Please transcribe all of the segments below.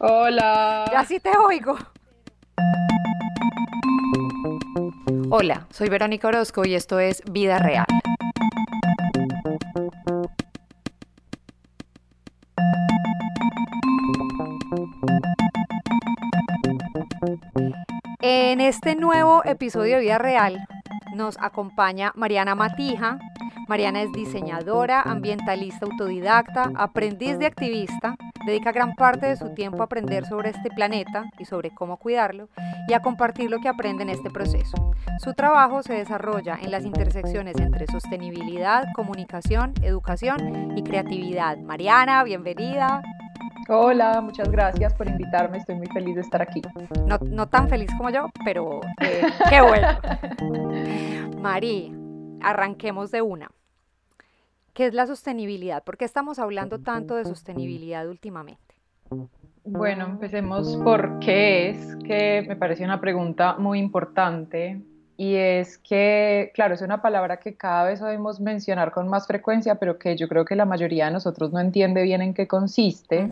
Hola. Ya sí te oigo. Hola, soy Verónica Orozco y esto es Vida Real. En este nuevo episodio de Vida Real nos acompaña Mariana Matija. Mariana es diseñadora, ambientalista autodidacta, aprendiz de activista, dedica gran parte de su tiempo a aprender sobre este planeta y sobre cómo cuidarlo y a compartir lo que aprende en este proceso. Su trabajo se desarrolla en las intersecciones entre sostenibilidad, comunicación, educación y creatividad. Mariana, bienvenida. Hola, muchas gracias por invitarme. Estoy muy feliz de estar aquí. No, tan feliz como yo, pero eh, qué bueno. María, arranquemos de una. ¿Qué es la sostenibilidad? ¿Por qué estamos hablando tanto de sostenibilidad últimamente? Bueno, empecemos por qué es, que me parece una pregunta muy importante y es que, claro, es una palabra que cada vez oímos mencionar con más frecuencia, pero que yo creo que la mayoría de nosotros no entiende bien en qué consiste.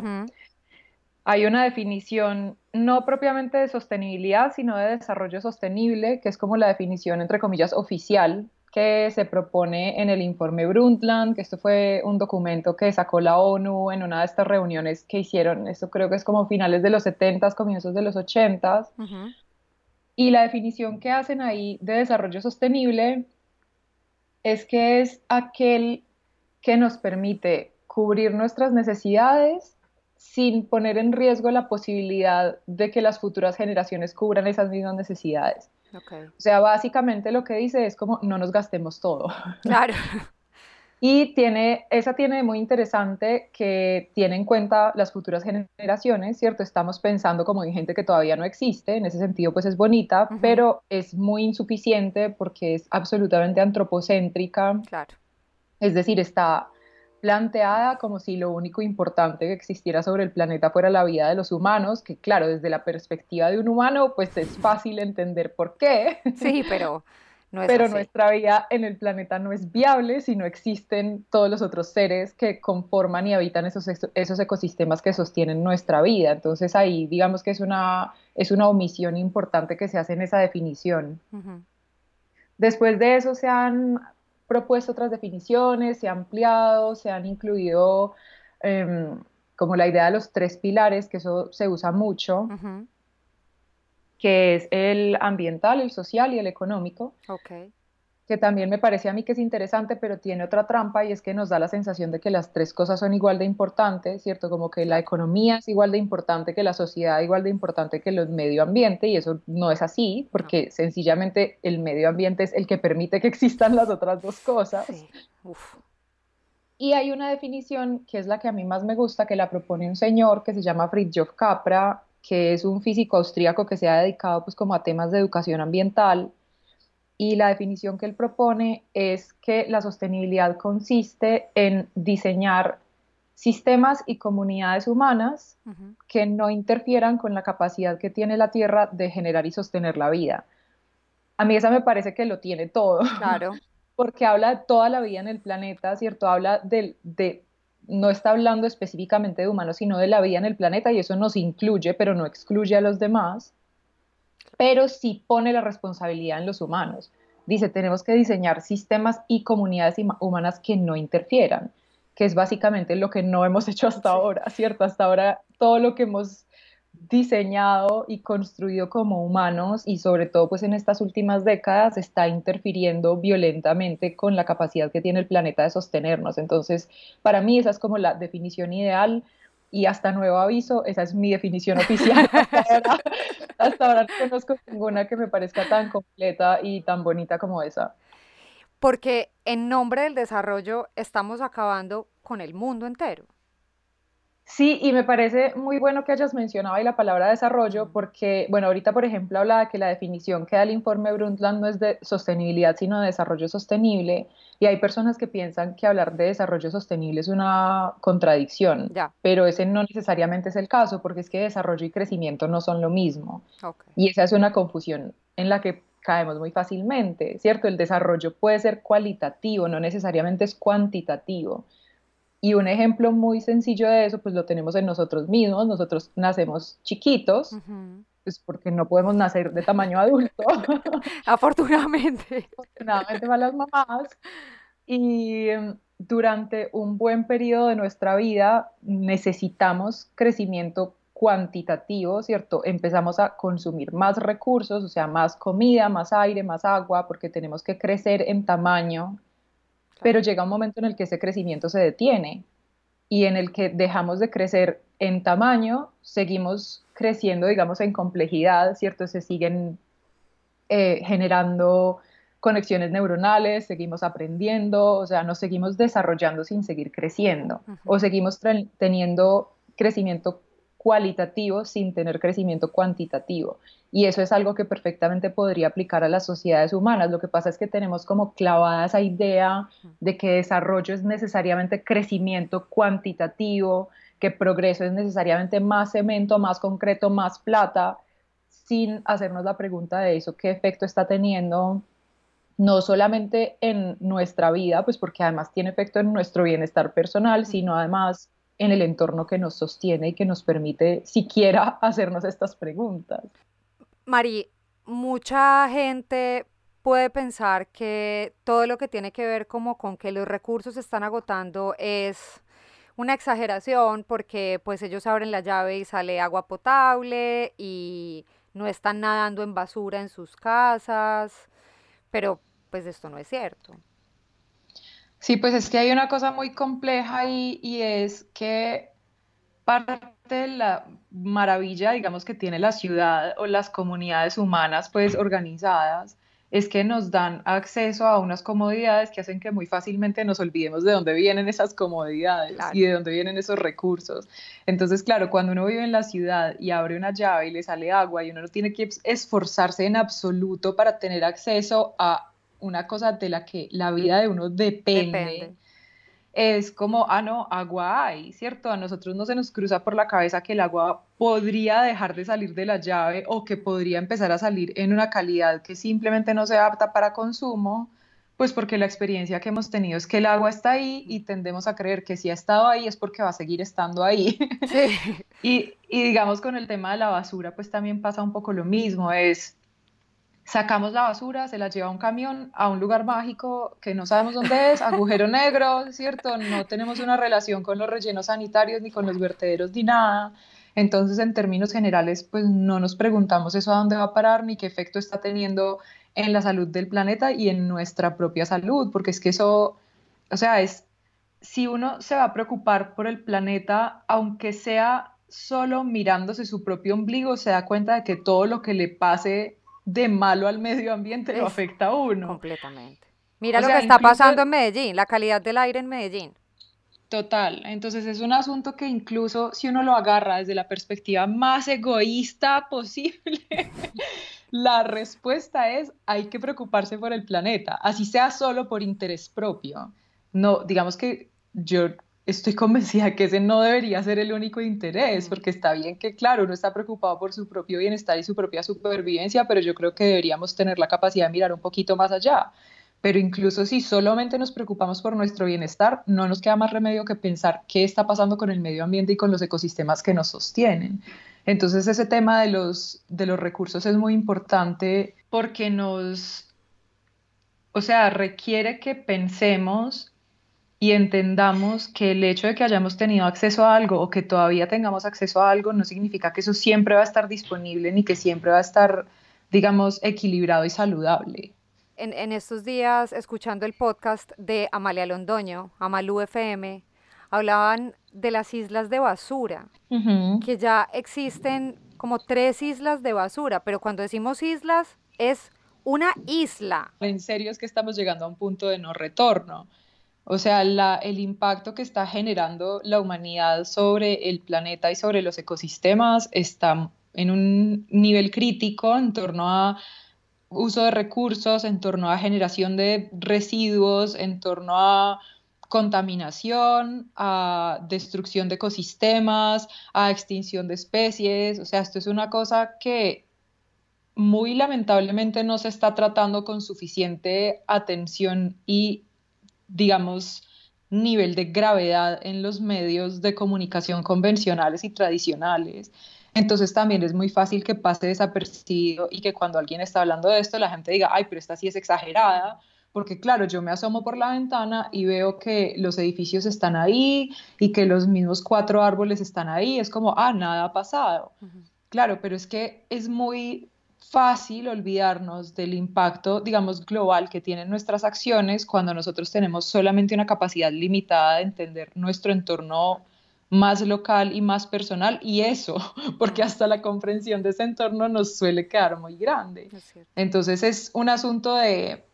Hay una definición no propiamente de sostenibilidad, sino de desarrollo sostenible, que es como la definición, entre comillas, oficial que se propone en el informe Brundtland, que esto fue un documento que sacó la ONU en una de estas reuniones que hicieron, esto creo que es como finales de los 70, comienzos de los 80, y la definición que hacen ahí de desarrollo sostenible es que es aquel que nos permite cubrir nuestras necesidades sin poner en riesgo la posibilidad de que las futuras generaciones cubran esas mismas necesidades. O sea, básicamente lo que dice es como no nos gastemos todo. Claro. Y tiene, esa tiene muy interesante que tiene en cuenta las futuras generaciones, ¿cierto? Estamos pensando como en gente que todavía no existe, en ese sentido pues es bonita, pero es muy insuficiente porque es absolutamente antropocéntrica. Claro. Es decir, está planteada como si lo único importante que existiera sobre el planeta fuera la vida de los humanos, que claro, desde la perspectiva de un humano pues es fácil entender por qué. Sí, pero pero nuestra vida en el planeta no es viable si no existen todos los otros seres que conforman y habitan esos, esos ecosistemas que sostienen nuestra vida. Entonces ahí digamos que es una, es una omisión importante que se hace en esa definición. Después de eso se han propuesto otras definiciones, se han ampliado, se han incluido em, como la idea de los tres pilares, que eso se usa mucho que es el ambiental, el social y el económico. Que también me parece a mí que es interesante, pero tiene otra trampa y es que nos da la sensación de que las tres cosas son igual de importantes, ¿cierto? Como que la economía es igual de importante que la sociedad, igual de importante que el medio ambiente, y eso no es así, porque sencillamente el medio ambiente es el que permite que existan las otras dos cosas. Y hay una definición que es la que a mí más me gusta, que la propone un señor que se llama Fritjof Capra, que es un físico austríaco que se ha dedicado pues como a temas de educación ambiental y la definición que él propone es que la sostenibilidad consiste en diseñar sistemas y comunidades humanas que no interfieran con la capacidad que tiene la Tierra de generar y sostener la vida. A mí esa me parece que lo tiene todo. Claro. Porque habla de toda la vida en el planeta, ¿cierto? Habla de, de no está hablando específicamente de humanos, sino de la vida en el planeta y eso nos incluye, pero no excluye a los demás, pero sí pone la responsabilidad en los humanos. Dice, tenemos que diseñar sistemas y comunidades humanas que no interfieran, que es básicamente lo que no hemos hecho hasta ahora, ¿cierto? Hasta ahora todo lo que hemos diseñado y construido como humanos y sobre todo pues en estas últimas décadas está interfiriendo violentamente con la capacidad que tiene el planeta de sostenernos. Entonces, para mí esa es como la definición ideal y hasta nuevo aviso, esa es mi definición oficial. hasta, ahora, no conozco ninguna que me parezca tan completa y tan bonita como esa. Porque en nombre del desarrollo estamos acabando con el mundo entero. Sí, y me parece muy bueno que hayas mencionado ahí la palabra desarrollo, porque, bueno, ahorita, por ejemplo, hablaba de que la definición que da el informe Brundtland no es de sostenibilidad, sino de desarrollo sostenible, y hay personas que piensan que hablar de desarrollo sostenible es una contradicción, pero ese no necesariamente es el caso, porque es que desarrollo y crecimiento no son lo mismo. Y esa es una confusión en la que caemos muy fácilmente, ¿cierto? El desarrollo puede ser cualitativo, no necesariamente es cuantitativo. Y un ejemplo muy sencillo de eso, pues lo tenemos en nosotros mismos. Nosotros nacemos chiquitos, pues porque no podemos nacer de tamaño adulto. Afortunadamente. Afortunadamente para las mamás. Y em, durante un buen periodo de nuestra vida necesitamos crecimiento cuantitativo, ¿cierto? Empezamos a consumir más recursos, o sea, más comida, más aire, más agua, porque tenemos que crecer en tamaño, pero llega un momento en el que ese crecimiento se detiene y en el que dejamos de crecer en tamaño, seguimos creciendo, digamos, en complejidad, ¿cierto? Se siguen eh, generando conexiones neuronales, seguimos aprendiendo, o sea, nos seguimos desarrollando sin seguir creciendo, o seguimos teniendo crecimiento cualitativo sin tener crecimiento cuantitativo. Y eso es algo que perfectamente podría aplicar a las sociedades humanas. Lo que pasa es que tenemos como clavada esa idea de que desarrollo es necesariamente crecimiento cuantitativo, que progreso es necesariamente más cemento, más concreto, más plata, sin hacernos la pregunta de eso, qué efecto está teniendo no solamente en nuestra vida, pues porque además tiene efecto en nuestro bienestar personal, sino además en el entorno que nos sostiene y que nos permite siquiera hacernos estas preguntas. Mari, mucha gente puede pensar que todo lo que tiene que ver como con que los recursos se están agotando es una exageración porque pues ellos abren la llave y sale agua potable y no están nadando en basura en sus casas, pero pues esto no es cierto. Sí, pues es que hay una cosa muy compleja y, y es que parte de la maravilla, digamos, que tiene la ciudad o las comunidades humanas, pues organizadas, es que nos dan acceso a unas comodidades que hacen que muy fácilmente nos olvidemos de dónde vienen esas comodidades y de dónde vienen esos recursos. Entonces, claro, cuando uno vive en la ciudad y abre una llave y le sale agua y uno no tiene que esforzarse en absoluto para tener acceso a una cosa de la que la vida de uno depende, es como, ah, no, agua hay, ¿cierto? A nosotros no se nos cruza por la cabeza que el agua podría dejar de salir de la llave o que podría empezar a salir en una calidad que simplemente no sea apta para consumo, pues porque la experiencia que hemos tenido es que el agua está ahí y tendemos a creer que si ha estado ahí es porque va a seguir estando ahí. y, y digamos con el tema de la basura, pues también pasa un poco lo mismo, es sacamos la basura, se la lleva un camión a un lugar mágico que no sabemos dónde es, agujero negro, ¿cierto? No tenemos una relación con los rellenos sanitarios ni con los vertederos ni nada. Entonces, en términos generales, pues no nos preguntamos eso a dónde va a parar ni qué efecto está teniendo en la salud del planeta y en nuestra propia salud, porque es que eso, o sea, es, si uno se va a preocupar por el planeta, aunque sea solo mirándose su propio ombligo, se da cuenta de que todo lo que le pase de malo al medio ambiente lo afecta a uno. Completamente. Mira lo que está pasando en Medellín, la calidad del aire en Medellín. Total, entonces es un asunto que incluso si uno lo agarra desde la perspectiva más egoísta posible, la respuesta es hay que preocuparse por el planeta, así sea solo por interés propio. No, digamos que yo estoy convencida que ese no debería ser el único interés, porque está bien que, claro, uno está preocupado por su propio bienestar y su propia supervivencia, pero yo creo que deberíamos tener la capacidad de mirar un poquito más allá. Pero incluso si solamente nos preocupamos por nuestro bienestar, no nos queda más remedio que pensar qué está pasando con el medio ambiente y con los ecosistemas que nos sostienen. Entonces ese tema de los, de los recursos es muy importante porque nos, o sea, requiere que pensemos y entendamos que el hecho de que hayamos tenido acceso a algo o que todavía tengamos acceso a algo no significa que eso siempre va a estar disponible ni que siempre va a estar, digamos, equilibrado y saludable. En, estos días, escuchando el podcast de Amalia Londoño, Amalu FM, hablaban de las islas de basura, que ya existen como tres islas de basura, pero cuando decimos islas es una isla. En serio es que estamos llegando a un punto de no retorno o sea, el impacto que está generando la humanidad sobre el planeta y sobre los ecosistemas está en un nivel crítico en torno a uso de recursos, en torno a generación de residuos, en torno a contaminación, a destrucción de ecosistemas, a extinción de especies. O sea, esto es una cosa que muy lamentablemente no se está tratando con suficiente atención y digamos, nivel de gravedad en los medios de comunicación convencionales y tradicionales. Entonces también es muy fácil que pase desapercibido y que cuando alguien está hablando de esto la gente diga, ay, pero esta sí es exagerada, porque claro, yo me asomo por la ventana y veo que los edificios están ahí y que los mismos cuatro árboles están ahí, es como, ah, nada ha pasado. Claro, pero es que es muy fácil olvidarnos del impacto, digamos, global que tienen nuestras acciones cuando nosotros tenemos solamente una capacidad limitada de entender nuestro entorno más local y más personal y eso, porque hasta la comprensión de ese entorno nos suele quedar muy grande. Entonces es un asunto de,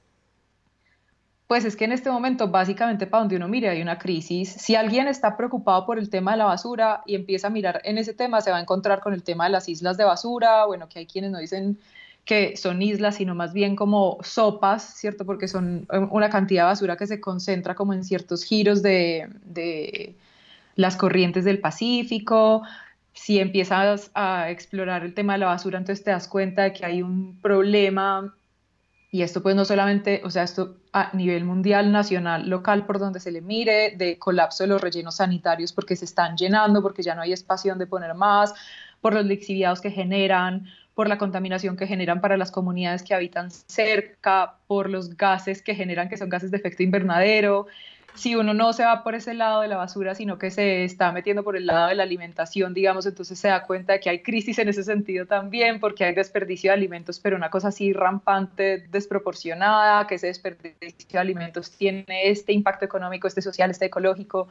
pues es que en este momento básicamente para donde uno mire hay una crisis. Si alguien está preocupado por el tema de la basura y empieza a mirar en ese tema, se va a encontrar con el tema de las islas de basura, bueno, que hay quienes no dicen que son islas, sino más bien como sopas, ¿cierto? Porque son eh, una cantidad de basura que se concentra como en ciertos giros de las corrientes del Pacífico. Si empiezas a explorar el tema de la basura, entonces te das cuenta de que hay un problema y esto pues no solamente, o sea, esto a nivel mundial, nacional, local, por donde se le mire, de colapso de los rellenos sanitarios porque se están llenando, porque ya no hay espacio donde poner más, por los lixiviados que generan, por la contaminación que generan para las comunidades que habitan cerca, por los gases que generan, que son gases de efecto invernadero si uno no se va por ese lado de la basura, sino que se está metiendo por el lado de la alimentación, digamos, entonces se da cuenta de que hay crisis en ese sentido también, porque hay desperdicio de alimentos, pero una cosa así rampante, desproporcionada, que ese desperdicio de alimentos tiene este impacto económico, este social, este ecológico.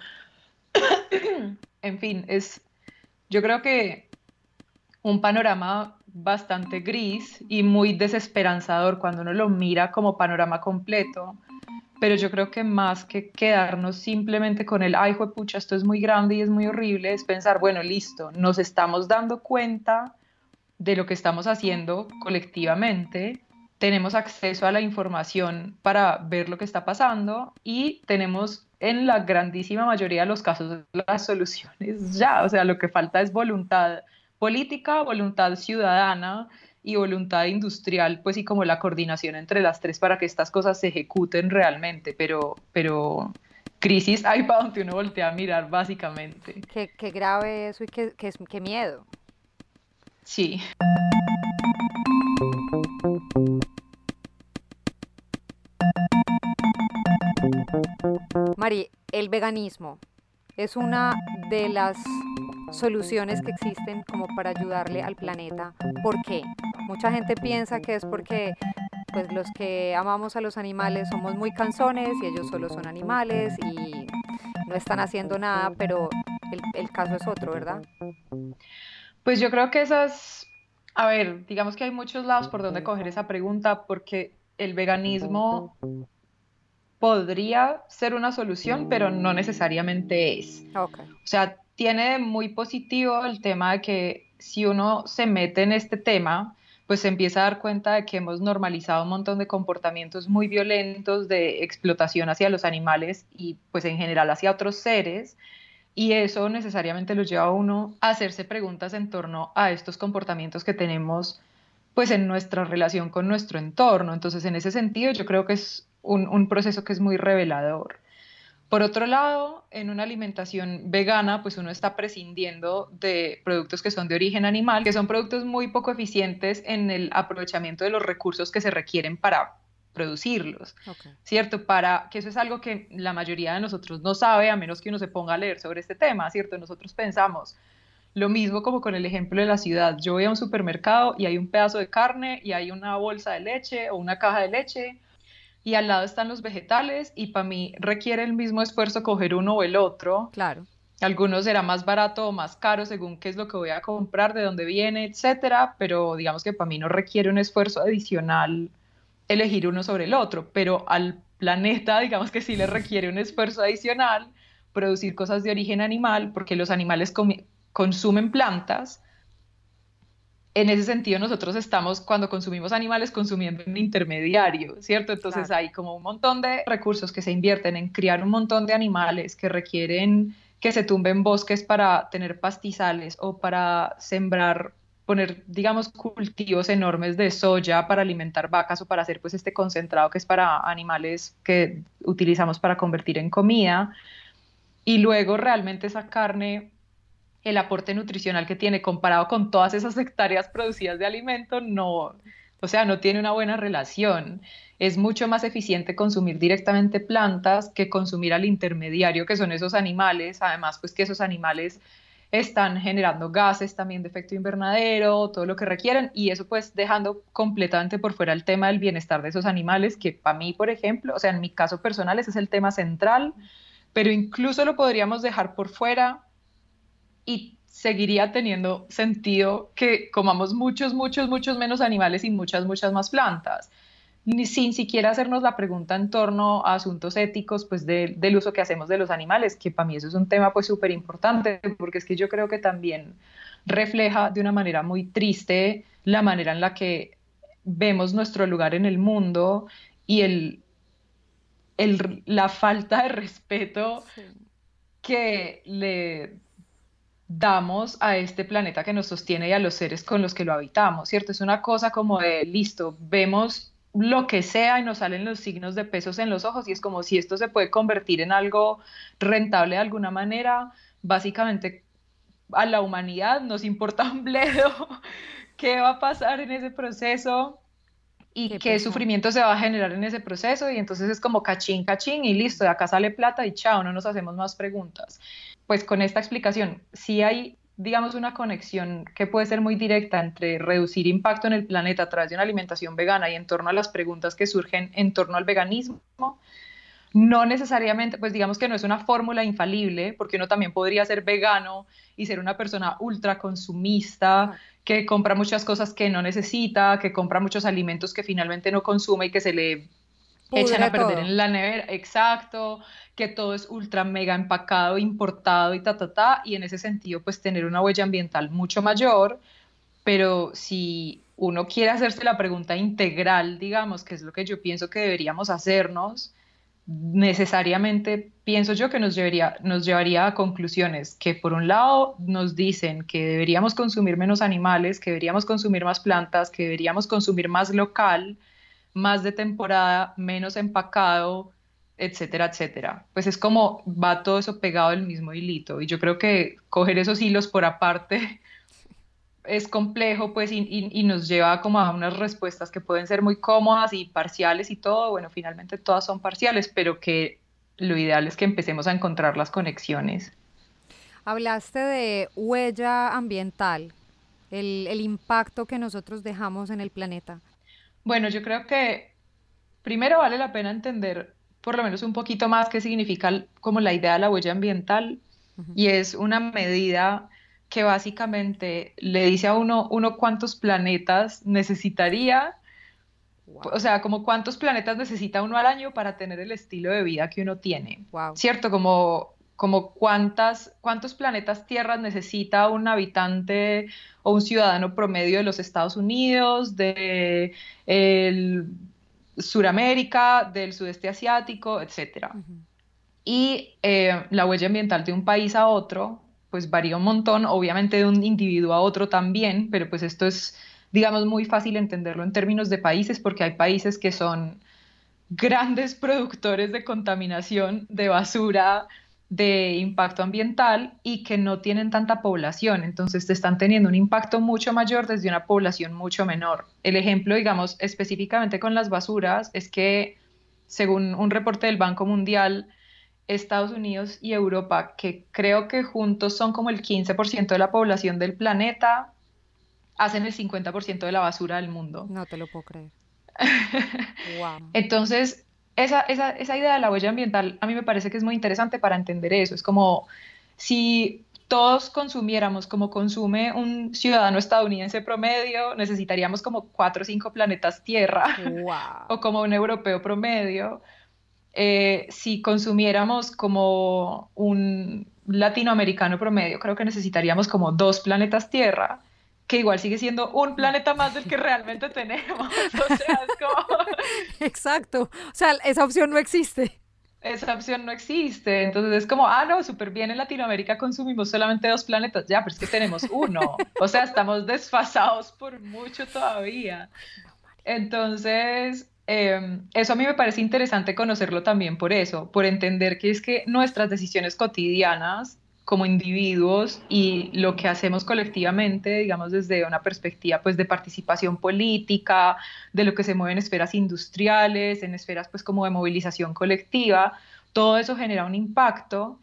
en fin, es, yo creo que un panorama bastante gris y muy desesperanzador cuando uno lo mira como panorama completo pero yo creo que más que quedarnos simplemente con el, ay, pucha, esto es muy grande y es muy horrible, es pensar, bueno, listo, nos estamos dando cuenta de lo que estamos haciendo colectivamente, tenemos acceso a la información para ver lo que está pasando y tenemos en la grandísima mayoría de los casos las soluciones ya, o sea, lo que falta es voluntad política, voluntad ciudadana y voluntad industrial, pues y como la coordinación entre las tres para que estas cosas se ejecuten realmente, pero, pero crisis hay para donde uno voltea a mirar básicamente. Qué, qué grave eso y qué, qué, qué miedo. Sí. Mari, el veganismo es una de las soluciones que existen como para ayudarle al planeta. ¿Por qué? Mucha gente piensa que es porque pues los que amamos a los animales somos muy canzones y ellos solo son animales y no están haciendo nada, pero el, el caso es otro, ¿verdad? Pues yo creo que esas, a ver, digamos que hay muchos lados por donde coger esa pregunta porque el veganismo podría ser una solución, pero no necesariamente es. Okay. O sea, tiene muy positivo el tema de que si uno se mete en este tema, pues se empieza a dar cuenta de que hemos normalizado un montón de comportamientos muy violentos de explotación hacia los animales y pues en general hacia otros seres. Y eso necesariamente lo lleva a uno a hacerse preguntas en torno a estos comportamientos que tenemos pues en nuestra relación con nuestro entorno. Entonces, en ese sentido, yo creo que es un, un proceso que es muy revelador. Por otro lado, en una alimentación vegana, pues uno está prescindiendo de productos que son de origen animal, que son productos muy poco eficientes en el aprovechamiento de los recursos que se requieren para producirlos, ¿cierto? Para que eso es algo que la mayoría de nosotros no sabe, a menos que uno se ponga a leer sobre este tema, ¿cierto? Nosotros pensamos lo mismo como con el ejemplo de la ciudad. Yo voy a un supermercado y hay un pedazo de carne y hay una bolsa de leche o una caja de leche y al lado están los vegetales y para mí requiere el mismo esfuerzo coger uno o el otro. Claro. Algunos será más barato o más caro según qué es lo que voy a comprar, de dónde viene, etcétera, pero digamos que para mí no requiere un esfuerzo adicional elegir uno sobre el otro, pero al planeta digamos que sí le requiere un esfuerzo adicional producir cosas de origen animal porque los animales consumen plantas en ese sentido nosotros estamos, cuando consumimos animales, consumiendo un intermediario, ¿cierto? Entonces hay como un montón de recursos que se invierten en criar un montón de animales que requieren que se tumben bosques para tener pastizales o para sembrar poner, digamos, cultivos enormes de soya para alimentar vacas o para hacer pues este concentrado que es para animales que utilizamos para convertir en comida. Y luego realmente esa carne, el aporte nutricional que tiene comparado con todas esas hectáreas producidas de alimento, no, o sea, no tiene una buena relación. Es mucho más eficiente consumir directamente plantas que consumir al intermediario, que son esos animales. Además, pues que esos animales están generando gases también de efecto invernadero, todo lo que requieren, y eso pues dejando completamente por fuera el tema del bienestar de esos animales, que para mí, por ejemplo, o sea, en mi caso personal ese es el tema central, pero incluso lo podríamos dejar por fuera y seguiría teniendo sentido que comamos muchos, muchos, muchos menos animales y muchas, muchas más plantas. Ni sin siquiera hacernos la pregunta en torno a asuntos éticos pues del uso que hacemos de los animales, que para mí eso es un tema pues súper importante, porque es que yo creo que también refleja de una manera muy triste la manera en la que vemos nuestro lugar en el mundo y el, el la falta de respeto que le damos a este planeta que nos sostiene y a los seres con los que lo habitamos, ¿cierto? Es una cosa como de, listo, vemos lo que sea y nos salen los signos de pesos en los ojos y es como si esto se puede convertir en algo rentable de alguna manera, básicamente a la humanidad nos importa un bledo qué va a pasar en ese proceso y qué, sufrimiento se va a generar en ese proceso y entonces es como cachín, cachín y listo, de acá sale plata y chao, no nos hacemos más preguntas. Pues con esta explicación, sí hay digamos, una conexión que puede ser muy directa entre reducir impacto en el planeta a través de una alimentación vegana y en torno a las preguntas que surgen en torno al veganismo. No necesariamente, pues digamos que no es una fórmula infalible, porque uno también podría ser vegano y ser una persona ultra consumista, que compra muchas cosas que no necesita, que compra muchos alimentos que finalmente no consume y que se le echan a perder en la nevera, exacto, que todo es ultra mega empacado, importado y ta, ta, ta, y en ese sentido pues tener una huella ambiental mucho mayor, pero si uno quiere hacerse la pregunta integral, digamos, que es lo que yo pienso que deberíamos hacernos, necesariamente pienso yo que nos llevaría, nos llevaría a conclusiones que por un lado nos dicen que deberíamos consumir menos animales, que deberíamos consumir más plantas, que deberíamos consumir más local, más de temporada, menos empacado, etcétera, etcétera. Pues es como va todo eso pegado del mismo hilito y yo creo que coger esos hilos por aparte es complejo pues y, nos lleva como a unas respuestas que pueden ser muy cómodas y parciales y todo, bueno, finalmente todas son parciales, pero que lo ideal es que empecemos a encontrar las conexiones. Hablaste de huella ambiental, el, el impacto que nosotros dejamos en el planeta. Bueno, yo creo que primero vale la pena entender por lo menos un poquito más qué significa como la idea de la huella ambiental y es una medida que básicamente le dice a uno, uno cuántos planetas necesitaría, o sea, como cuántos planetas necesita uno al año para tener el estilo de vida que uno tiene, ¿cierto? Como como cuántas, cuántos planetas tierras necesita un habitante o un ciudadano promedio de los Estados Unidos, de el Suramérica, del sudeste asiático, etc. Y eh, la huella ambiental de un país a otro, pues varía un montón, obviamente de un individuo a otro también, pero pues esto es, digamos, muy fácil entenderlo en términos de países, porque hay países que son grandes productores de contaminación, de basura, de impacto ambiental y que no tienen tanta población, entonces están teniendo un impacto mucho mayor desde una población mucho menor. El ejemplo, digamos, específicamente con las basuras, es que según un reporte del Banco Mundial, Estados Unidos y Europa, que creo que juntos son como el 15% de la población del planeta, hacen el 50% de la basura del mundo. No te lo puedo creer. Entonces, esa, esa, esa idea de la huella ambiental a mí me parece que es muy interesante para entender eso. Es como si todos consumiéramos como consume un ciudadano estadounidense promedio, necesitaríamos como cuatro o cinco planetas Tierra, o como un europeo promedio. Eh, si consumiéramos como un latinoamericano promedio, creo que necesitaríamos como dos planetas Tierra que igual sigue siendo un planeta más del que realmente tenemos. O sea, es como... Exacto. O sea, esa opción no existe. esa opción no existe. Entonces es como, ah, no, súper bien, en Latinoamérica consumimos solamente dos planetas, ya, pero es que tenemos uno. O sea, estamos desfasados por mucho todavía. Entonces, em, eso a mí me parece interesante conocerlo también por eso, por entender que es que nuestras decisiones cotidianas como individuos y lo que hacemos colectivamente, digamos desde una perspectiva pues de participación política, de lo que se mueve en esferas industriales, en esferas pues como de movilización colectiva, todo eso genera un impacto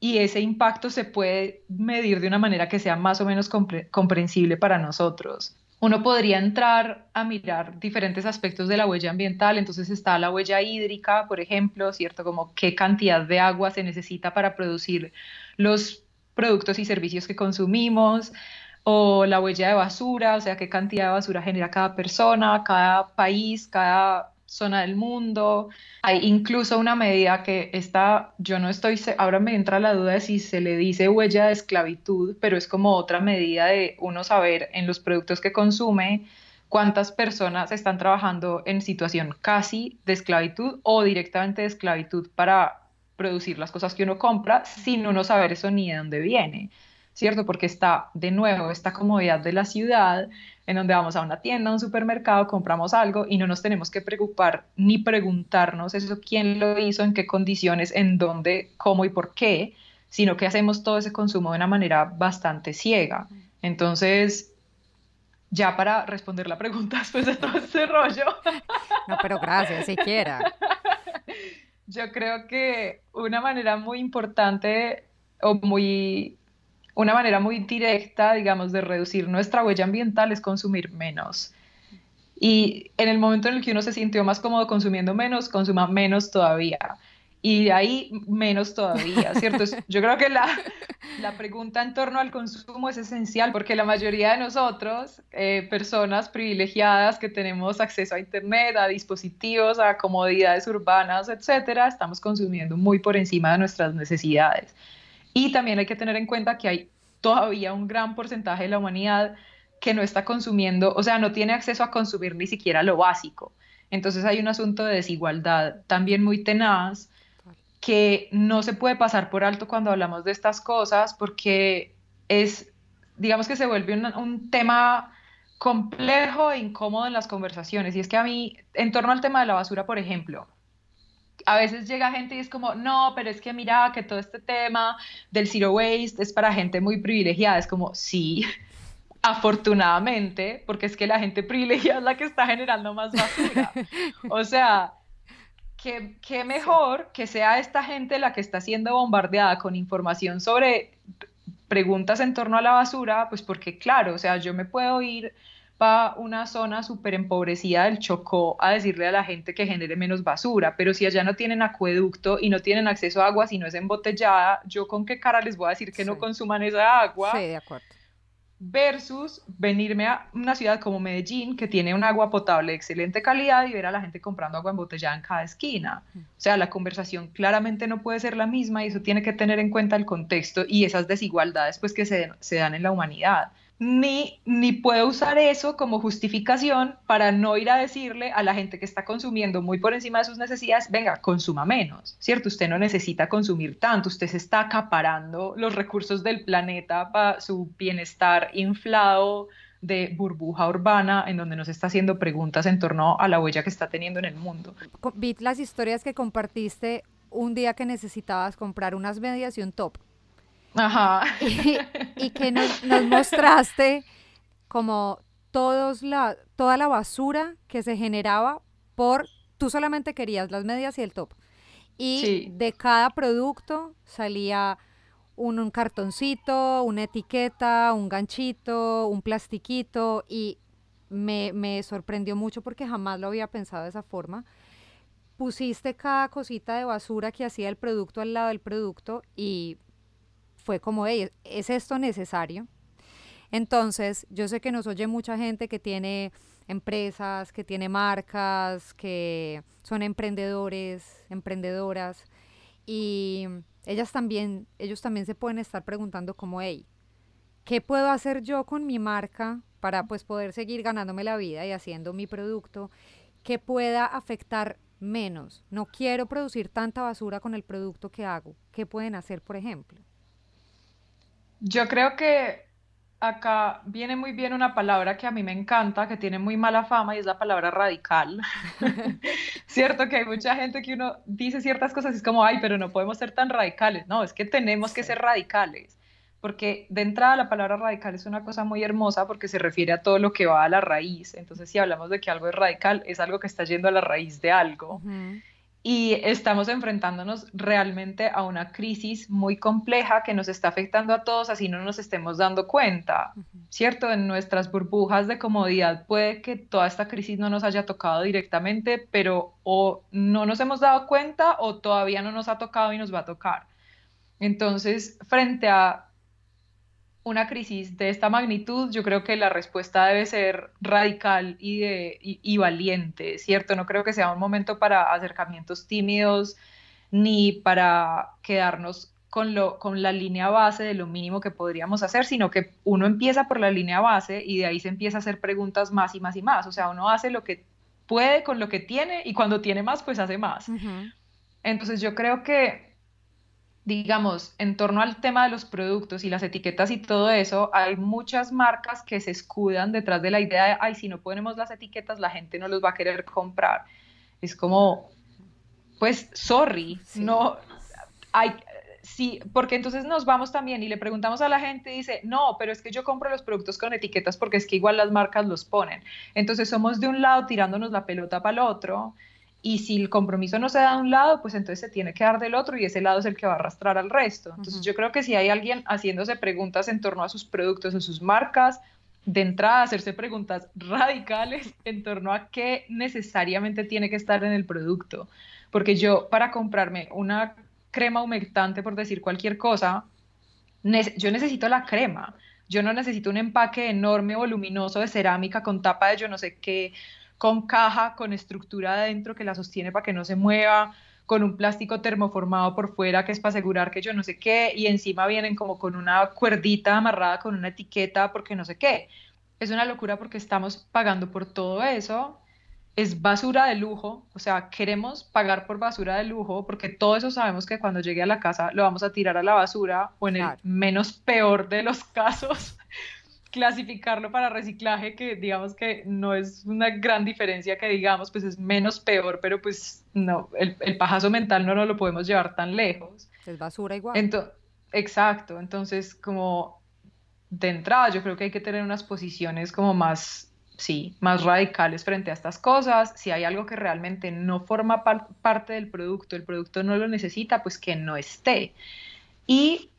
y ese impacto se puede medir de una manera que sea más o menos comprensible para nosotros uno podría entrar a mirar diferentes aspectos de la huella ambiental, entonces está la huella hídrica, por ejemplo, ¿cierto? Como qué cantidad de agua se necesita para producir los productos y servicios que consumimos, o la huella de basura, o sea, qué cantidad de basura genera cada persona, cada país, cada zona del mundo. Hay incluso una medida que está, yo no estoy, ahora me entra la duda de si se le dice huella de esclavitud, pero es como otra medida de uno saber en los productos que consume cuántas personas están trabajando en situación casi de esclavitud o directamente de esclavitud para producir las cosas que uno compra sin uno saber eso ni de dónde viene. ¿Cierto? Porque está de nuevo esta comodidad de la ciudad en donde vamos a una tienda, a un supermercado, compramos algo y no nos tenemos que preocupar ni preguntarnos eso, quién lo hizo, en qué condiciones, en dónde, cómo y por qué, sino que hacemos todo ese consumo de una manera bastante ciega. Entonces, ya para responder la pregunta después de todo ese rollo. No, pero gracias, siquiera. Yo creo que una manera muy importante o muy una manera muy directa, digamos, de reducir nuestra huella ambiental es consumir menos. Y en el momento en el que uno se sintió más cómodo consumiendo menos, consuma menos todavía. Y de ahí menos todavía, ¿cierto? Yo creo que la, la pregunta en torno al consumo es esencial porque la mayoría de nosotros, eh, personas privilegiadas que tenemos acceso a Internet, a dispositivos, a comodidades urbanas, etcétera, estamos consumiendo muy por encima de nuestras necesidades. Y también hay que tener en cuenta que hay todavía un gran porcentaje de la humanidad que no está consumiendo, o sea, no tiene acceso a consumir ni siquiera lo básico. Entonces hay un asunto de desigualdad también muy tenaz que no se puede pasar por alto cuando hablamos de estas cosas porque es, digamos que se vuelve un, un tema complejo e incómodo en las conversaciones. Y es que a mí, en torno al tema de la basura, por ejemplo, a veces llega gente y es como, no, pero es que mira que todo este tema del zero waste es para gente muy privilegiada. Es como, sí, afortunadamente, porque es que la gente privilegiada es la que está generando más basura. O sea, qué, qué mejor que sea esta gente la que está siendo bombardeada con información sobre preguntas en torno a la basura, pues porque claro, o sea, yo me puedo ir va una zona súper empobrecida del Chocó a decirle a la gente que genere menos basura, pero si allá no tienen acueducto y no tienen acceso a agua, si no es embotellada, yo con qué cara les voy a decir que no consuman esa agua. Sí, de acuerdo. Versus venirme a una ciudad como Medellín, que tiene un agua potable de excelente calidad y ver a la gente comprando agua embotellada en cada esquina. Mm. O sea, la conversación claramente no puede ser la misma y eso tiene que tener en cuenta el contexto y esas desigualdades pues, que se, se dan en la humanidad ni, ni puedo usar eso como justificación para no ir a decirle a la gente que está consumiendo muy por encima de sus necesidades, venga, consuma menos, ¿cierto? Usted no necesita consumir tanto, usted se está acaparando los recursos del planeta para su bienestar inflado de burbuja urbana en donde nos está haciendo preguntas en torno a la huella que está teniendo en el mundo. Vi las historias que compartiste un día que necesitabas comprar unas medias y un top Ajá. Y, que nos, mostraste como todos la, toda la basura que se generaba por, tú solamente querías las medias y el top. Y de cada producto salía un, cartoncito, una etiqueta, un ganchito, un plastiquito y me, me sorprendió mucho porque jamás lo había pensado de esa forma pusiste cada cosita de basura que hacía el producto al lado del producto y fue como, ¿es esto necesario? Entonces, yo sé que nos oye mucha gente que tiene empresas, que tiene marcas, que son emprendedores, emprendedoras, y ellas también, ellos también se pueden estar preguntando como, hey, ¿qué puedo hacer yo con mi marca para pues poder seguir ganándome la vida y haciendo mi producto que pueda afectar menos, no quiero producir tanta basura con el producto que hago, ¿qué pueden hacer, por ejemplo? Yo creo que acá viene muy bien una palabra que a mí me encanta, que tiene muy mala fama y es la palabra radical. Cierto que hay mucha gente que uno dice ciertas cosas y es como, ay, pero no podemos ser tan radicales. No, es que tenemos que ser radicales porque de entrada la palabra radical es una cosa muy hermosa porque se refiere a todo lo que va a la raíz. Entonces, si hablamos de que algo es radical, es algo que está yendo a la raíz de algo. Y estamos enfrentándonos realmente a una crisis muy compleja que nos está afectando a todos, así no nos estemos dando cuenta, ¿cierto? En nuestras burbujas de comodidad puede que toda esta crisis no nos haya tocado directamente, pero o no nos hemos dado cuenta o todavía no nos ha tocado y nos va a tocar. Entonces, frente a una crisis de esta magnitud, yo creo que la respuesta debe ser radical y, de, y, valiente, ¿cierto? No creo que sea un momento para acercamientos tímidos ni para quedarnos con, lo, con la línea base de lo mínimo que podríamos hacer, sino que uno empieza por la línea base y de ahí se empieza a hacer preguntas más y más y más. O sea, uno hace lo que puede con lo que tiene y cuando tiene más, pues hace más. Entonces yo creo que digamos, en torno al tema de los productos y las etiquetas y todo eso, hay muchas marcas que se escudan detrás de la idea de, ay, si no ponemos las etiquetas, la gente no los va a querer comprar. Es como, pues, sorry, no, hay, sí, porque entonces nos vamos también y le preguntamos a la gente y dice, no, pero es que yo compro los productos con etiquetas porque es que igual las marcas los ponen. Entonces somos de un lado tirándonos la pelota para el otro y si el compromiso no se da de un lado, pues entonces se tiene que dar del otro y ese lado es el que va a arrastrar al resto. Entonces yo creo que si hay alguien haciéndose preguntas en torno a sus productos o sus marcas, de entrada hacerse preguntas radicales en torno a qué necesariamente tiene que estar en el producto. Porque yo para comprarme una crema humectante, por decir cualquier cosa, yo necesito la crema. Yo no necesito un empaque enorme, voluminoso de cerámica con tapa de yo no sé qué con caja, con estructura adentro que la sostiene para que no se mueva, con un plástico termoformado por fuera que es para asegurar que yo no sé qué, y encima vienen como con una cuerdita amarrada con una etiqueta porque no sé qué. Es una locura porque estamos pagando por todo eso. Es basura de lujo, o sea, queremos pagar por basura de lujo porque todo eso sabemos que cuando llegue a la casa lo vamos a tirar a la basura o en el menos peor de los casos clasificarlo para reciclaje, que digamos que no es una gran diferencia que digamos, pues es menos peor, pero pues no, el, el pajazo mental no nos lo podemos llevar tan lejos. Es basura igual. exacto, entonces como de entrada yo creo que hay que tener unas posiciones como más, sí, más radicales frente a estas cosas. Si hay algo que realmente no forma parte del producto, el producto no lo necesita, pues que no esté. Y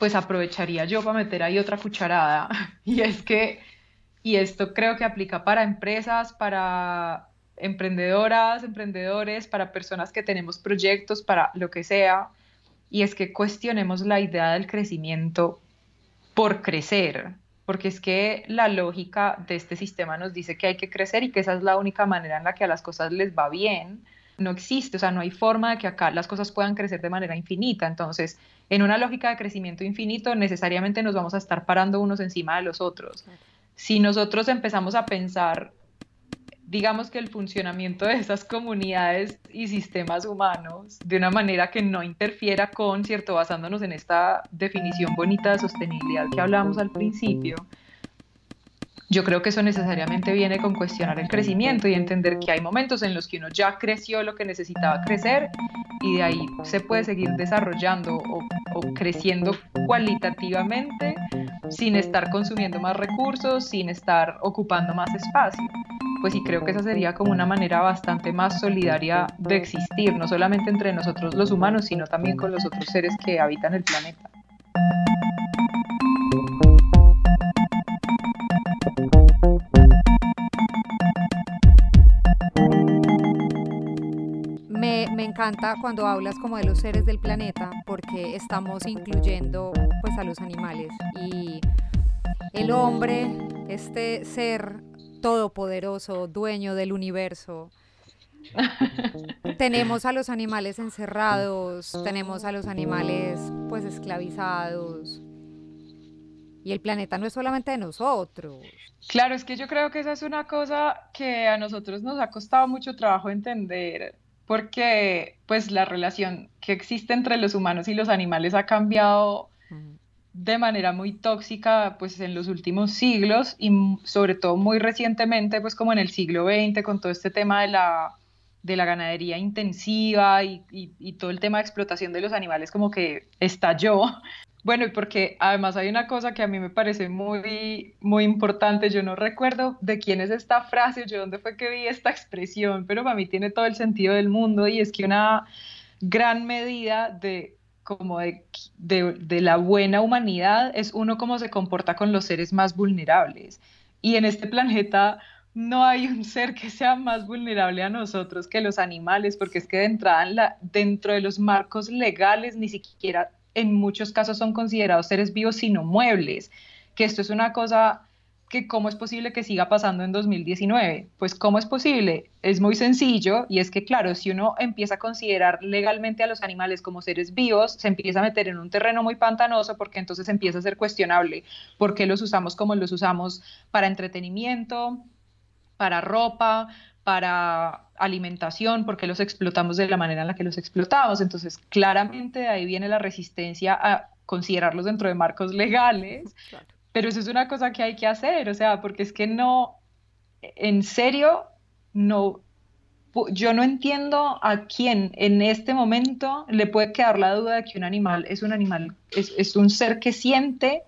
pues aprovecharía yo para meter ahí otra cucharada. Y es que, y esto creo que aplica para empresas, para emprendedoras, emprendedores, para personas que tenemos proyectos, para lo que sea. Y es que cuestionemos la idea del crecimiento por crecer, porque es que la lógica de este sistema nos dice que hay que crecer y que esa es la única manera en la que a las cosas les va bien no existe, o sea, no hay forma de que acá las cosas puedan crecer de manera infinita. Entonces, en una lógica de crecimiento infinito, necesariamente nos vamos a estar parando unos encima de los otros. Si nosotros empezamos a pensar, digamos que el funcionamiento de esas comunidades y sistemas humanos de una manera que no interfiera con, ¿cierto? Basándonos en esta definición bonita de sostenibilidad que hablábamos al principio, yo creo que eso necesariamente viene con cuestionar el crecimiento y entender que hay momentos en los que uno ya creció lo que necesitaba crecer y de ahí se puede seguir desarrollando o, creciendo cualitativamente sin estar consumiendo más recursos, sin estar ocupando más espacio. Pues sí creo que esa sería como una manera bastante más solidaria de existir, no solamente entre nosotros los humanos, sino también con los otros seres que habitan el planeta. Encanta cuando hablas como de los seres del planeta porque estamos incluyendo pues a los animales y el hombre, este ser todopoderoso, dueño del universo. tenemos a los animales encerrados, tenemos a los animales pues esclavizados. Y el planeta no es solamente de nosotros. Claro, es que yo creo que esa es una cosa que a nosotros nos ha costado mucho trabajo entender, porque pues la relación que existe entre los humanos y los animales ha cambiado de manera muy tóxica pues en los últimos siglos y sobre todo muy recientemente pues como en el siglo XX con todo este tema de la, de la ganadería intensiva y, y, todo el tema de explotación de los animales como que estalló. Bueno, y porque además hay una cosa que a mí me parece muy, muy importante, yo no recuerdo de quién es esta frase, yo dónde fue que vi esta expresión, pero para mí tiene todo el sentido del mundo y es que una gran medida de como de, de, la buena humanidad es uno cómo se comporta con los seres más vulnerables. Y en este planeta no hay un ser que sea más vulnerable a nosotros que los animales, porque es que de entrada la, dentro de los marcos legales ni siquiera en muchos casos son considerados seres vivos sino muebles, que esto es una cosa que cómo es posible que siga pasando en 2019. Pues cómo es posible, es muy sencillo y es que claro, si uno empieza a considerar legalmente a los animales como seres vivos, se empieza a meter en un terreno muy pantanoso porque entonces empieza a ser cuestionable por qué los usamos como los usamos para entretenimiento, para ropa, para alimentación, porque los explotamos de la manera en la que los explotamos. Entonces, claramente de ahí viene la resistencia a considerarlos dentro de marcos legales, pero eso es una cosa que hay que hacer, o sea, porque es que no, en serio, no, yo no entiendo a quién en este momento le puede quedar la duda de que un animal es un animal, es, es un ser que siente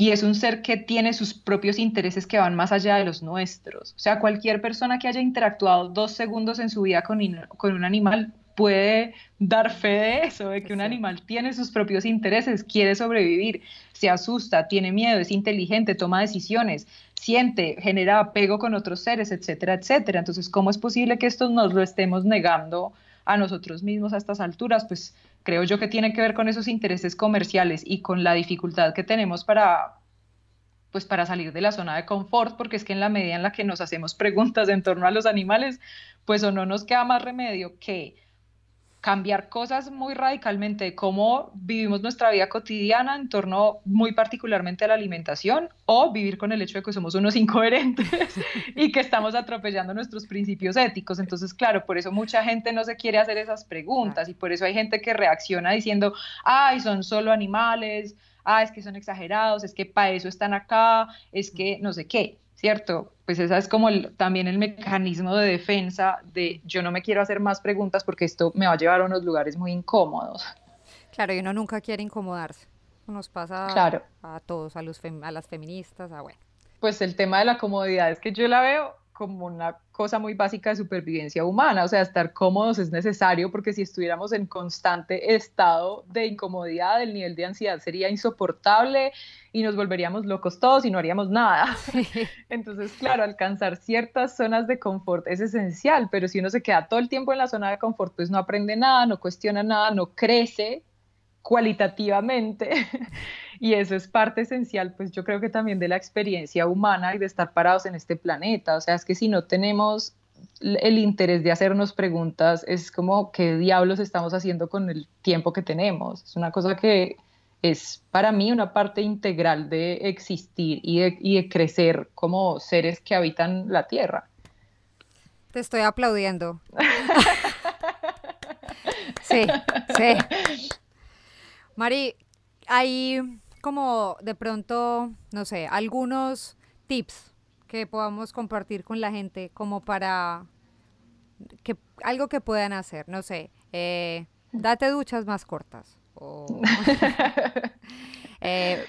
y es un ser que tiene sus propios intereses que van más allá de los nuestros. O sea, cualquier persona que haya interactuado dos segundos en su vida con, con un animal puede dar fe de eso, de que un animal tiene sus propios intereses, quiere sobrevivir, se asusta, tiene miedo, es inteligente, toma decisiones, siente, genera apego con otros seres, etcétera, etcétera. Entonces, ¿cómo es posible que esto nos lo estemos negando a nosotros mismos a estas alturas? Pues creo yo que tiene que ver con esos intereses comerciales y con la dificultad que tenemos para pues para salir de la zona de confort, porque es que en la medida en la que nos hacemos preguntas en torno a los animales, pues o no nos queda más remedio que cambiar cosas muy radicalmente de cómo vivimos nuestra vida cotidiana en torno muy particularmente a la alimentación o vivir con el hecho de que somos unos incoherentes y que estamos atropellando nuestros principios éticos. Entonces, claro, por eso mucha gente no se quiere hacer esas preguntas y por eso hay gente que reacciona diciendo, ay, son solo animales, ah, es que son exagerados, es que para eso están acá, es que no sé qué. ¿Cierto? Pues esa es como también el mecanismo de defensa de yo no me quiero hacer más preguntas porque esto me va a llevar a unos lugares muy incómodos. Claro, y uno nunca quiere incomodarse. Nos pasa a todos, a, los a las feministas, a bueno. Pues el tema de la comodidad es que yo la veo como una cosa muy básica de supervivencia humana, o sea, estar cómodos es necesario porque si estuviéramos en constante estado de incomodidad, el nivel de ansiedad sería insoportable y nos volveríamos locos todos y no haríamos nada. Entonces, claro, alcanzar ciertas zonas de confort es esencial, pero si uno se queda todo el tiempo en la zona de confort, pues no aprende nada, no cuestiona nada, no crece cualitativamente. y eso es parte esencial, pues yo creo que también de la experiencia humana y de estar parados en este planeta. O sea, es que si no tenemos el interés de hacernos preguntas, es como qué diablos estamos haciendo con el tiempo que tenemos. Es una cosa que es para mí una parte integral de existir y de, crecer como seres que habitan la Tierra. Te estoy aplaudiendo. sí, sí. Mari, hay como de pronto, no sé, algunos tips que podamos compartir con la gente como para que algo que puedan hacer, no sé, eh, date duchas más cortas o eh,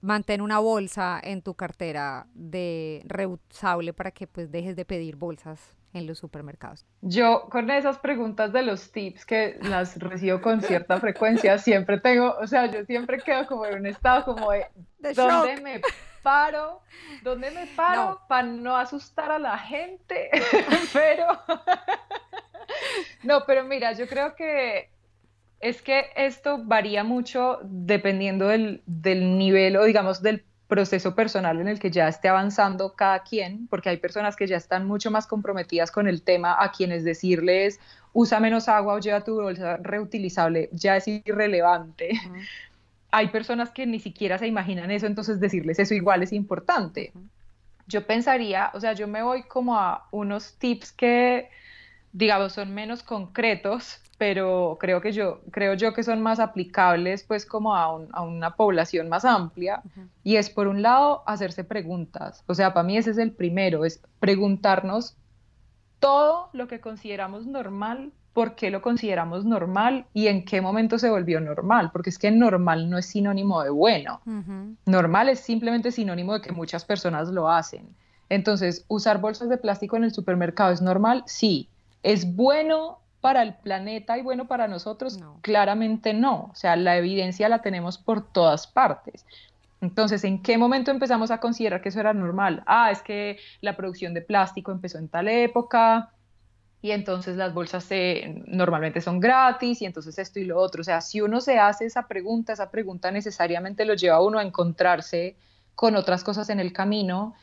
mantén una bolsa en tu cartera de reusable para que pues dejes de pedir bolsas en los supermercados? Yo con esas preguntas de los tips que las recibo con cierta frecuencia, siempre tengo, o sea, yo siempre quedo como en un estado como de, ¿dónde me paro? ¿Dónde me paro para no asustar a la gente? pero, no, pero mira, yo creo que es que esto varía mucho dependiendo del, del nivel o digamos del proceso personal en el que ya esté avanzando cada quien, porque hay personas que ya están mucho más comprometidas con el tema, a quienes decirles usa menos agua o lleva tu bolsa reutilizable ya es irrelevante. hay personas que ni siquiera se imaginan eso, entonces decirles eso igual es importante. Yo pensaría, o sea, yo me voy como a unos tips que, digamos, son menos concretos, pero creo que yo, creo yo que son más aplicables pues como a, una población más amplia. Y es por un lado hacerse preguntas. O sea, para mí ese es el primero, es preguntarnos todo lo que consideramos normal por qué lo consideramos normal y en qué momento se volvió normal, porque es que normal no es sinónimo de bueno. Normal es simplemente sinónimo de que muchas personas lo hacen. Entonces, ¿usar bolsas de plástico en el supermercado es normal? Sí. ¿Es bueno para el planeta y bueno para nosotros? Claramente no. O sea, la evidencia la tenemos por todas partes. Entonces, ¿en qué momento empezamos a considerar que eso era normal? Ah, es que la producción de plástico empezó en tal época, y entonces las bolsas normalmente son gratis y entonces esto y lo otro. O sea, si uno se hace esa pregunta, esa pregunta necesariamente lo lleva a uno a encontrarse con otras cosas en el camino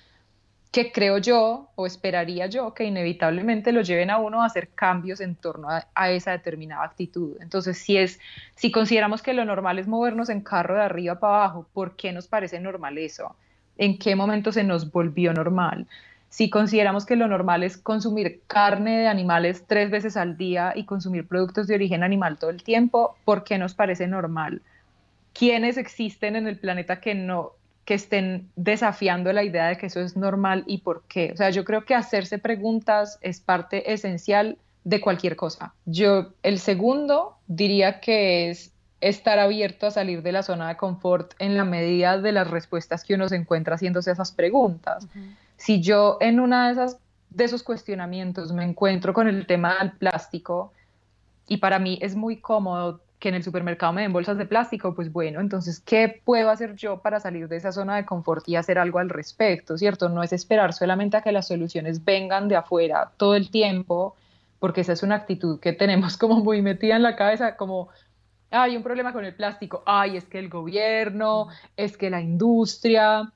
que creo yo o esperaría yo que inevitablemente lo lleven a uno a hacer cambios en torno a, a, esa determinada actitud. Entonces, si es si consideramos que lo normal es movernos en carro de arriba para abajo, ¿por qué nos parece normal eso? ¿En qué momento se nos volvió normal? si consideramos que lo normal es consumir carne de animales tres veces al día y consumir productos de origen animal todo el tiempo, ¿por qué nos parece normal? ¿Quiénes existen en el planeta que no que estén desafiando la idea de que eso es normal y por qué? O sea, yo creo que hacerse preguntas es parte esencial de cualquier cosa. Yo el segundo diría que es estar abierto a salir de la zona de confort en la medida de las respuestas que uno se encuentra haciéndose esas preguntas. Si yo en una de esas de esos cuestionamientos me encuentro con el tema del plástico y para mí es muy cómodo que en el supermercado me den bolsas de plástico, pues bueno, entonces, ¿qué puedo hacer yo para salir de esa zona de confort y hacer algo al respecto, ¿cierto? No es esperar solamente a que las soluciones vengan de afuera todo el tiempo, porque esa es una actitud que tenemos como muy metida en la cabeza, como, hay un problema con el plástico, ay, es que el gobierno, es que la industria,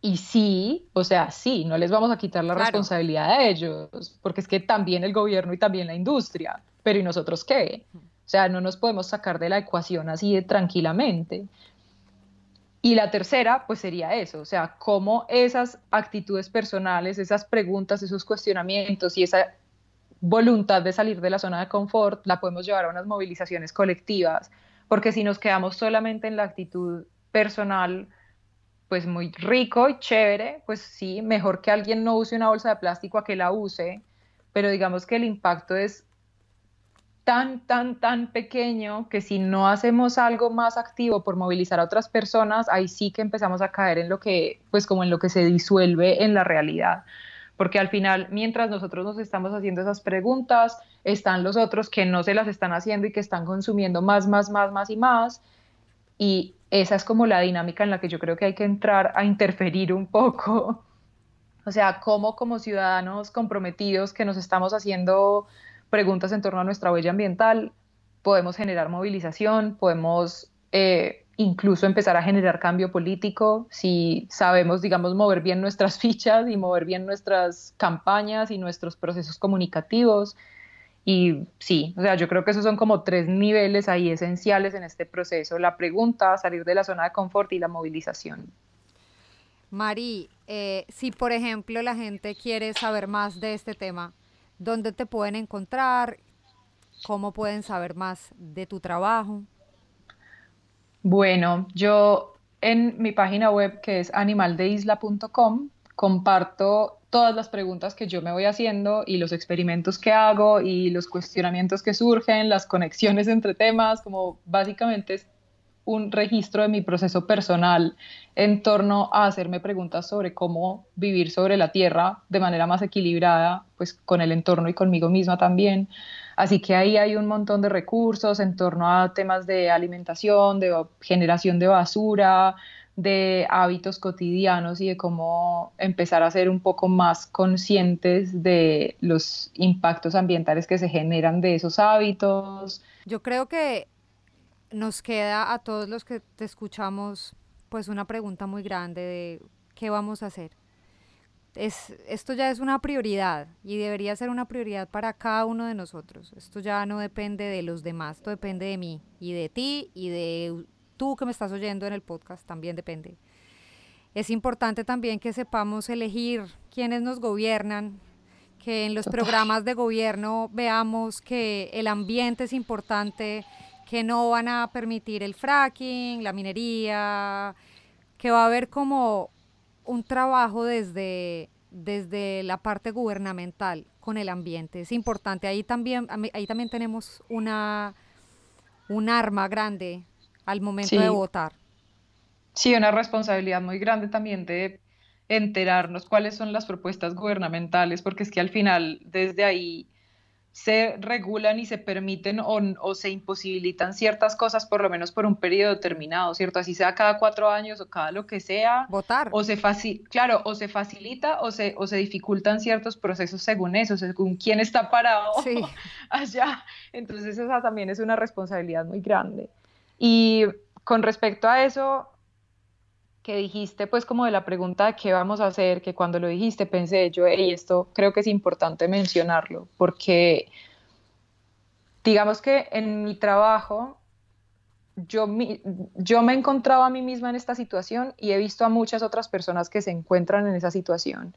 y sí, o sea, sí, no les vamos a quitar la responsabilidad a ellos, porque es que también el gobierno y también la industria, pero ¿y nosotros qué? O sea, no nos podemos sacar de la ecuación así tranquilamente. Y la tercera, pues sería eso, o sea, cómo esas actitudes personales, esas preguntas, esos cuestionamientos y esa voluntad de salir de la zona de confort la podemos llevar a unas movilizaciones colectivas, porque si nos quedamos solamente en la actitud personal, pues muy rico y chévere, pues sí, mejor que alguien no use una bolsa de plástico a que la use, pero digamos que el impacto es tan, tan, tan pequeño que si no hacemos algo más activo por movilizar a otras personas, ahí sí que empezamos a caer en lo que, pues como en lo que se disuelve en la realidad. Porque al final, mientras nosotros nos estamos haciendo esas preguntas, están los otros que no se las están haciendo y que están consumiendo más, más, más, más y más. Y esa es como la dinámica en la que yo creo que hay que entrar a interferir un poco. O sea, cómo como ciudadanos comprometidos que nos estamos haciendo preguntas en torno a nuestra huella ambiental, podemos generar movilización, podemos eh, incluso empezar a generar cambio político. Si sabemos, digamos, mover bien nuestras fichas y mover bien nuestras campañas y nuestros procesos comunicativos. Y sí, o sea, yo creo que esos son como tres niveles ahí esenciales en este proceso, la pregunta, salir de la zona de confort y la movilización. Mari, eh, si por ejemplo la gente quiere saber más de este tema, ¿dónde te pueden encontrar? ¿Cómo pueden saber más de tu trabajo? Bueno, yo en mi página web que es animaldeisla.com comparto todas las preguntas que yo me voy haciendo y los experimentos que hago y los cuestionamientos que surgen, las conexiones entre temas, como básicamente es un registro de mi proceso personal en torno a hacerme preguntas sobre cómo vivir sobre la tierra de manera más equilibrada, pues con el entorno y conmigo misma también. Así que ahí hay un montón de recursos en torno a temas de alimentación, de generación de basura, de hábitos cotidianos y de cómo empezar a ser un poco más conscientes de los impactos ambientales que se generan de esos hábitos. Yo creo que nos queda a todos los que te escuchamos pues una pregunta muy grande de qué vamos a hacer. Es, esto ya es una prioridad y debería ser una prioridad para cada uno de nosotros. Esto ya no depende de los demás, esto depende de mí y de ti y de tú que me estás oyendo en el podcast, también depende. Es importante también que sepamos elegir quiénes nos gobiernan, que en los programas de gobierno veamos que el ambiente es importante, que no van a permitir el fracking, la minería, que va a haber como un trabajo desde, desde la parte gubernamental con el ambiente. Es importante. Ahí también, ahí también tenemos una, un arma grande al momento de votar. Sí, una responsabilidad muy grande también de enterarnos cuáles son las propuestas gubernamentales, porque es que al final desde ahí se regulan y se permiten o, se imposibilitan ciertas cosas por lo menos por un periodo determinado, ¿cierto? Así sea cada cuatro años o cada lo que sea. Votar. O se claro, o se facilita o se, o se dificultan ciertos procesos según eso, según quién está parado allá. Entonces esa también es una responsabilidad muy grande. Y con respecto a eso, que dijiste, pues como de la pregunta de qué vamos a hacer, que cuando lo dijiste pensé yo, y esto creo que es importante mencionarlo, porque digamos que en mi trabajo yo, yo me he encontrado a mí misma en esta situación y he visto a muchas otras personas que se encuentran en esa situación.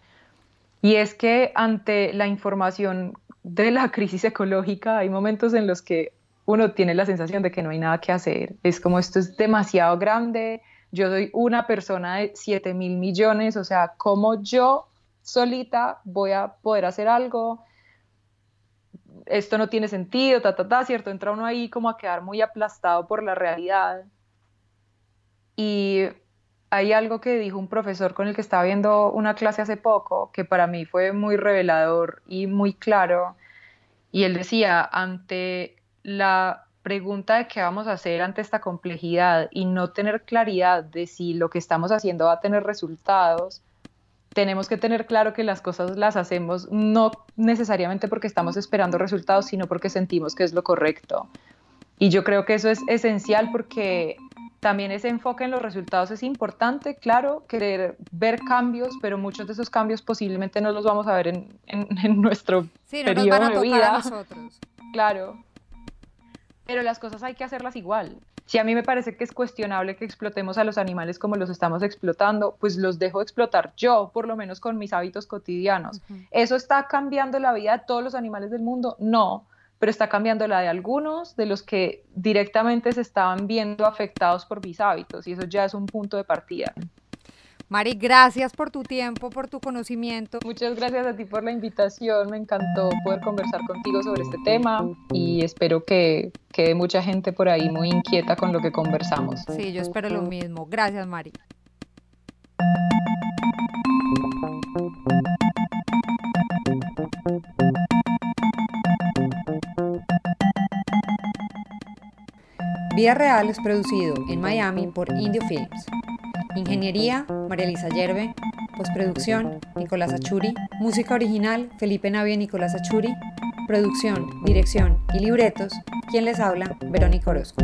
Y es que ante la información de la crisis ecológica hay momentos en los que uno tiene la sensación de que no hay nada que hacer. Es como esto es demasiado grande, yo soy una persona de 7 mil millones, o sea, ¿cómo yo solita voy a poder hacer algo? Esto no tiene sentido, ta, ta, ta, ¿cierto? Entra uno ahí como a quedar muy aplastado por la realidad. Y hay algo que dijo un profesor con el que estaba viendo una clase hace poco, que para mí fue muy revelador y muy claro. Y él decía, ante la pregunta de qué vamos a hacer ante esta complejidad y no tener claridad de si lo que estamos haciendo va a tener resultados, tenemos que tener claro que las cosas las hacemos no necesariamente porque estamos esperando resultados, sino porque sentimos que es lo correcto. Y yo creo que eso es esencial porque también ese enfoque en los resultados es importante, claro, querer ver cambios, pero muchos de esos cambios posiblemente no los vamos a ver en, en, nuestro sí, no nos van a tocar A nosotros. Claro, pero las cosas hay que hacerlas igual. Si a mí me parece que es cuestionable que explotemos a los animales como los estamos explotando, pues los dejo explotar yo, por lo menos con mis hábitos cotidianos. ¿Eso está cambiando la vida de todos los animales del mundo? No, pero está cambiando la de algunos, de los que directamente se estaban viendo afectados por mis hábitos, y eso ya es un punto de partida. Mari, gracias por tu tiempo, por tu conocimiento. Muchas gracias a ti por la invitación. Me encantó poder conversar contigo sobre este tema y espero que quede mucha gente por ahí muy inquieta con lo que conversamos. Sí, yo espero lo mismo. Gracias, Mari. Vía Real es producido en Miami por Indio Films. Ingeniería, María Elisa Yerbe. Postproducción, Nicolás Achuri. Música original, Felipe Navia y Nicolás Achuri. Producción, dirección y libretos, quien les habla, Verónica Orozco.